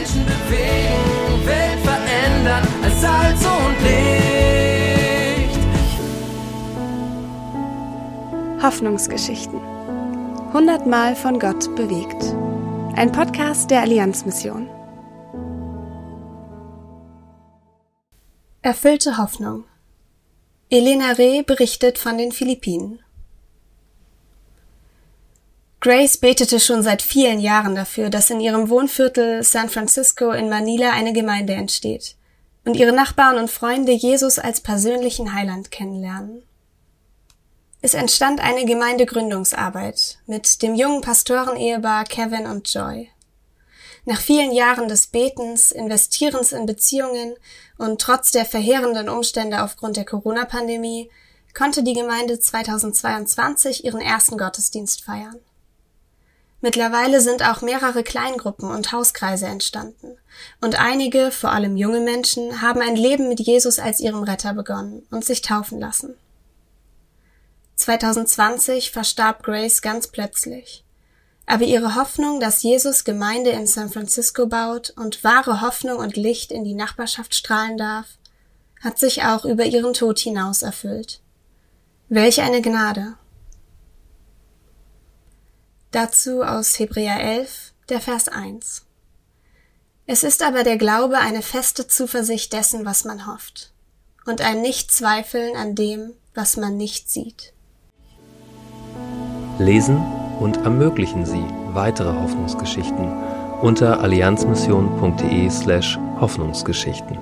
Menschen bewegen, Welt verändern als Salz und Licht. Hoffnungsgeschichten. Hundertmal von Gott bewegt. Ein Podcast der Allianzmission. Erfüllte Hoffnung. Elena Reh berichtet von den Philippinen. Grace betete schon seit vielen Jahren dafür, dass in ihrem Wohnviertel San Francisco in Manila eine Gemeinde entsteht und ihre Nachbarn und Freunde Jesus als persönlichen Heiland kennenlernen. Es entstand eine Gemeindegründungsarbeit mit dem jungen Pastorenehepaar Kevin und Joy. Nach vielen Jahren des Betens, Investierens in Beziehungen und trotz der verheerenden Umstände aufgrund der Corona-Pandemie konnte die Gemeinde 2022 ihren ersten Gottesdienst feiern. Mittlerweile sind auch mehrere Kleingruppen und Hauskreise entstanden. Und einige, vor allem junge Menschen, haben ein Leben mit Jesus als ihrem Retter begonnen und sich taufen lassen. 2020 verstarb Grace ganz plötzlich. Aber ihre Hoffnung, dass Jesus Gemeinde in San Francisco baut und wahre Hoffnung und Licht in die Nachbarschaft strahlen darf, hat sich auch über ihren Tod hinaus erfüllt. Welch eine Gnade! Dazu aus Hebräer 11, der Vers 1. Es ist aber der Glaube eine feste Zuversicht dessen, was man hofft, und ein Nichtzweifeln an dem, was man nicht sieht. Lesen und ermöglichen Sie weitere Hoffnungsgeschichten unter allianzmission.de slash Hoffnungsgeschichten.